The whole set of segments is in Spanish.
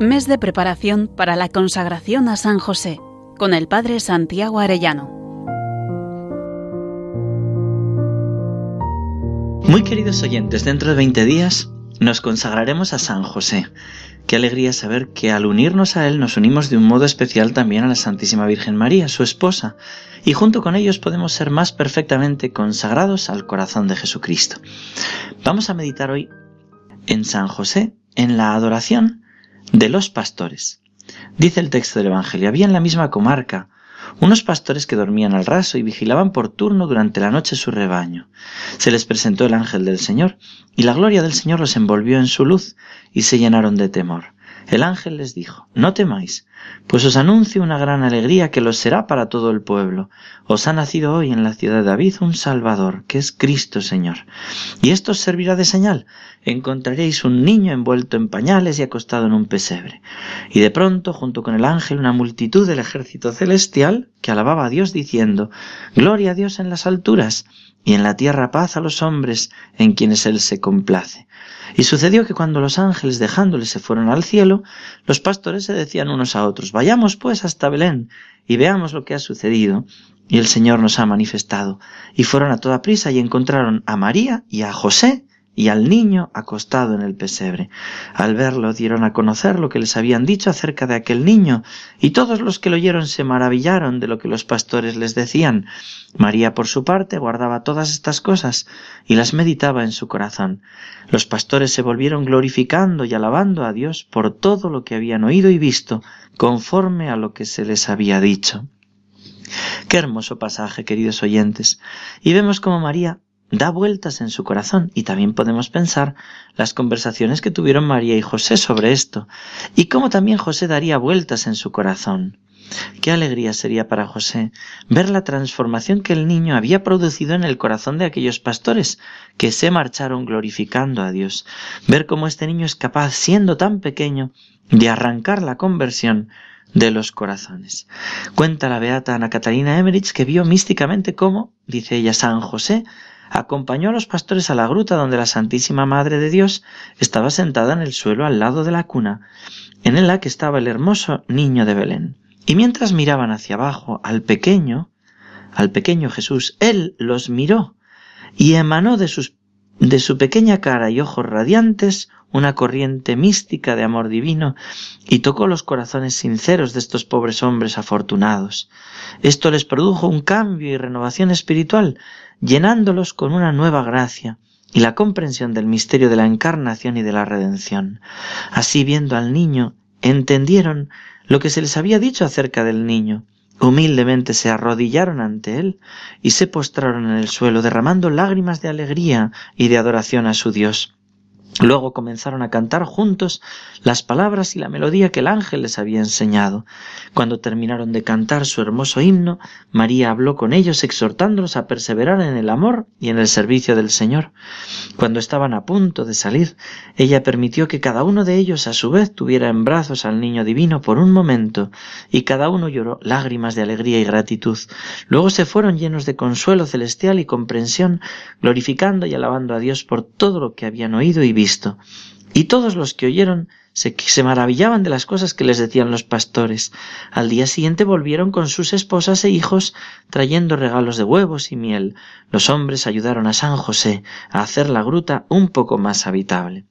Mes de preparación para la consagración a San José con el Padre Santiago Arellano. Muy queridos oyentes, dentro de 20 días nos consagraremos a San José. Qué alegría saber que al unirnos a Él nos unimos de un modo especial también a la Santísima Virgen María, su esposa, y junto con ellos podemos ser más perfectamente consagrados al corazón de Jesucristo. Vamos a meditar hoy en San José, en la adoración de los pastores. Dice el texto del Evangelio, había en la misma comarca unos pastores que dormían al raso y vigilaban por turno durante la noche su rebaño. Se les presentó el ángel del Señor, y la gloria del Señor los envolvió en su luz, y se llenaron de temor. El ángel les dijo, No temáis, pues os anuncio una gran alegría que lo será para todo el pueblo. Os ha nacido hoy en la ciudad de David un Salvador, que es Cristo Señor. Y esto os servirá de señal. Encontraréis un niño envuelto en pañales y acostado en un pesebre. Y de pronto, junto con el ángel, una multitud del ejército celestial alababa a Dios diciendo, Gloria a Dios en las alturas y en la tierra paz a los hombres en quienes Él se complace. Y sucedió que cuando los ángeles dejándole se fueron al cielo, los pastores se decían unos a otros, vayamos pues hasta Belén y veamos lo que ha sucedido. Y el Señor nos ha manifestado. Y fueron a toda prisa y encontraron a María y a José y al niño acostado en el pesebre. Al verlo dieron a conocer lo que les habían dicho acerca de aquel niño, y todos los que lo oyeron se maravillaron de lo que los pastores les decían. María, por su parte, guardaba todas estas cosas y las meditaba en su corazón. Los pastores se volvieron glorificando y alabando a Dios por todo lo que habían oído y visto, conforme a lo que se les había dicho. Qué hermoso pasaje, queridos oyentes. Y vemos como María da vueltas en su corazón y también podemos pensar las conversaciones que tuvieron María y José sobre esto y cómo también José daría vueltas en su corazón. Qué alegría sería para José ver la transformación que el niño había producido en el corazón de aquellos pastores que se marcharon glorificando a Dios, ver cómo este niño es capaz, siendo tan pequeño, de arrancar la conversión de los corazones. Cuenta la beata Ana Catalina Emmerich que vio místicamente cómo, dice ella, San José acompañó a los pastores a la gruta donde la Santísima Madre de Dios estaba sentada en el suelo al lado de la cuna, en la que estaba el hermoso niño de Belén. Y mientras miraban hacia abajo al pequeño, al pequeño Jesús, él los miró y emanó de, sus, de su pequeña cara y ojos radiantes una corriente mística de amor divino y tocó los corazones sinceros de estos pobres hombres afortunados. Esto les produjo un cambio y renovación espiritual llenándolos con una nueva gracia y la comprensión del misterio de la encarnación y de la redención. Así viendo al niño, entendieron lo que se les había dicho acerca del niño. Humildemente se arrodillaron ante él y se postraron en el suelo, derramando lágrimas de alegría y de adoración a su Dios. Luego comenzaron a cantar juntos las palabras y la melodía que el ángel les había enseñado. Cuando terminaron de cantar su hermoso himno, María habló con ellos exhortándolos a perseverar en el amor y en el servicio del Señor. Cuando estaban a punto de salir, ella permitió que cada uno de ellos a su vez tuviera en brazos al niño divino por un momento, y cada uno lloró lágrimas de alegría y gratitud. Luego se fueron llenos de consuelo celestial y comprensión, glorificando y alabando a Dios por todo lo que habían oído y visto y todos los que oyeron se, maravillaban de las cosas que les decían los pastores. Al día siguiente volvieron con sus esposas e hijos trayendo regalos de huevos y miel. Los hombres ayudaron a San José a hacer la gruta un poco más habitable.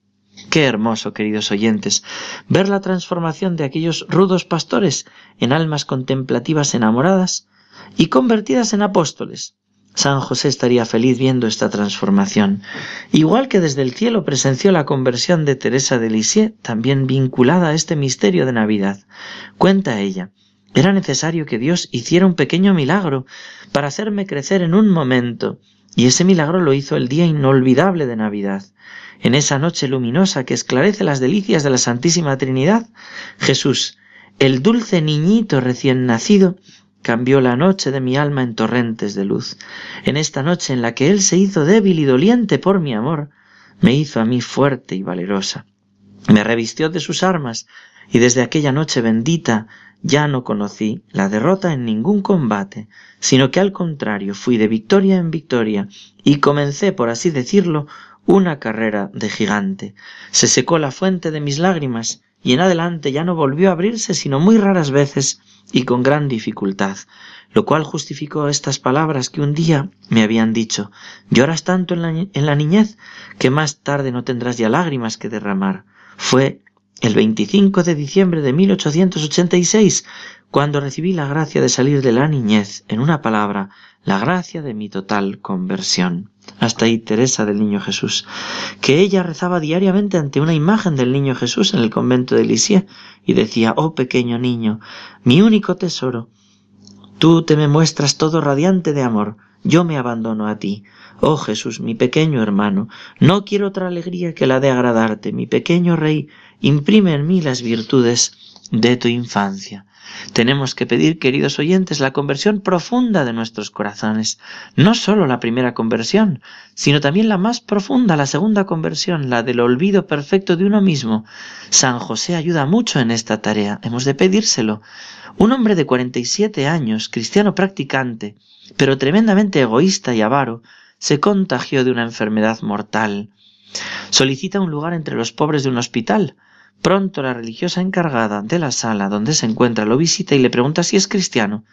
Qué hermoso, queridos oyentes, ver la transformación de aquellos rudos pastores en almas contemplativas enamoradas y convertidas en apóstoles, San José estaría feliz viendo esta transformación, igual que desde el cielo presenció la conversión de Teresa de Lisieux, también vinculada a este misterio de Navidad. Cuenta ella, era necesario que Dios hiciera un pequeño milagro para hacerme crecer en un momento, y ese milagro lo hizo el día inolvidable de Navidad. En esa noche luminosa que esclarece las delicias de la Santísima Trinidad, Jesús, el dulce niñito recién nacido, cambió la noche de mi alma en torrentes de luz. En esta noche en la que Él se hizo débil y doliente por mi amor, me hizo a mí fuerte y valerosa. Me revistió de sus armas, y desde aquella noche bendita ya no conocí la derrota en ningún combate, sino que al contrario fui de victoria en victoria, y comencé, por así decirlo, una carrera de gigante. Se secó la fuente de mis lágrimas, y en adelante ya no volvió a abrirse sino muy raras veces y con gran dificultad, lo cual justificó estas palabras que un día me habían dicho lloras tanto en la, niñez que más tarde no tendrás ya lágrimas que derramar. Fue el 25 de diciembre de 1886 cuando recibí la gracia de salir de la niñez, en una palabra, la gracia de mi total conversión. Hasta ahí Teresa del Niño Jesús, que ella rezaba diariamente ante una imagen del Niño Jesús en el convento de Lisieux y decía, oh pequeño niño, mi único tesoro, tú te me muestras todo radiante de amor, yo me abandono a ti. Oh Jesús, mi pequeño hermano, no quiero otra alegría que la de agradarte, mi pequeño Rey, imprime en mí las virtudes de tu infancia. Tenemos que pedir, queridos oyentes, la conversión profunda de nuestros corazones. No sólo la primera conversión, sino también la más profunda, la segunda conversión, la del olvido perfecto de uno mismo. San José ayuda mucho en esta tarea. Hemos de pedírselo. Un hombre de 47 años, cristiano practicante, pero tremendamente egoísta y avaro, se contagió de una enfermedad mortal. Solicita un lugar entre los pobres de un hospital, Pronto la religiosa encargada de la sala donde se encuentra lo visita y le pregunta si es cristiano.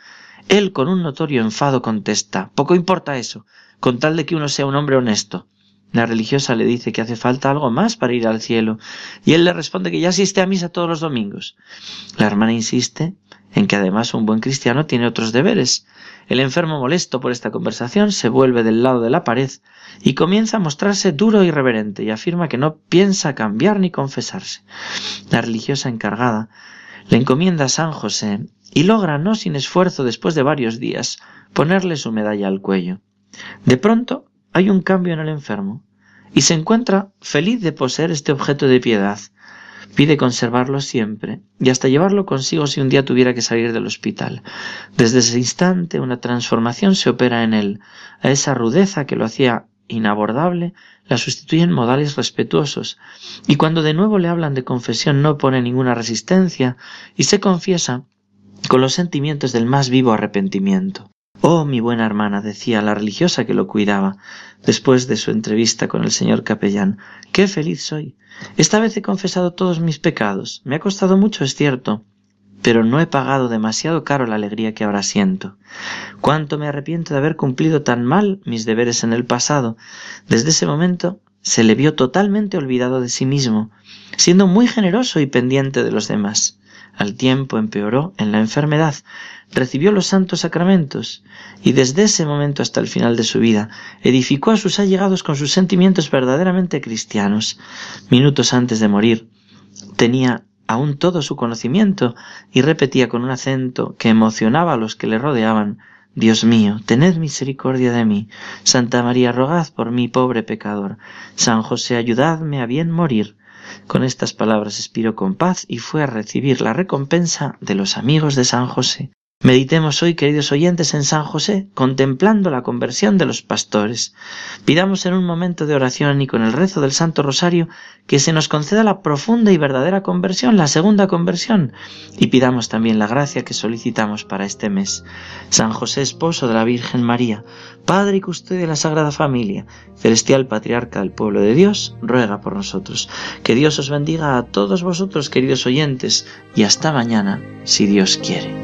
Él con un notorio enfado contesta Poco importa eso, con tal de que uno sea un hombre honesto. La religiosa le dice que hace falta algo más para ir al cielo, y él le responde que ya asiste a misa todos los domingos. La hermana insiste en que además un buen cristiano tiene otros deberes. El enfermo molesto por esta conversación se vuelve del lado de la pared y comienza a mostrarse duro e irreverente y afirma que no piensa cambiar ni confesarse. La religiosa encargada le encomienda a San José y logra, no sin esfuerzo después de varios días, ponerle su medalla al cuello. De pronto hay un cambio en el enfermo y se encuentra feliz de poseer este objeto de piedad. Pide conservarlo siempre y hasta llevarlo consigo si un día tuviera que salir del hospital. Desde ese instante una transformación se opera en él. A esa rudeza que lo hacía inabordable la sustituyen modales respetuosos, y cuando de nuevo le hablan de confesión no pone ninguna resistencia y se confiesa con los sentimientos del más vivo arrepentimiento. Oh, mi buena hermana, decía la religiosa que lo cuidaba, después de su entrevista con el señor capellán, qué feliz soy. Esta vez he confesado todos mis pecados. Me ha costado mucho, es cierto, pero no he pagado demasiado caro la alegría que ahora siento. Cuánto me arrepiento de haber cumplido tan mal mis deberes en el pasado. Desde ese momento se le vio totalmente olvidado de sí mismo, siendo muy generoso y pendiente de los demás. Al tiempo empeoró en la enfermedad, recibió los santos sacramentos y desde ese momento hasta el final de su vida edificó a sus allegados con sus sentimientos verdaderamente cristianos. Minutos antes de morir tenía aún todo su conocimiento y repetía con un acento que emocionaba a los que le rodeaban Dios mío, tened misericordia de mí. Santa María, rogad por mí, pobre pecador. San José, ayudadme a bien morir. Con estas palabras expiró con paz y fue a recibir la recompensa de los amigos de San José. Meditemos hoy, queridos oyentes, en San José, contemplando la conversión de los pastores. Pidamos en un momento de oración y con el rezo del Santo Rosario que se nos conceda la profunda y verdadera conversión, la segunda conversión, y pidamos también la gracia que solicitamos para este mes. San José, esposo de la Virgen María, Padre y custodio de la Sagrada Familia, celestial patriarca del pueblo de Dios, ruega por nosotros. Que Dios os bendiga a todos vosotros, queridos oyentes, y hasta mañana, si Dios quiere.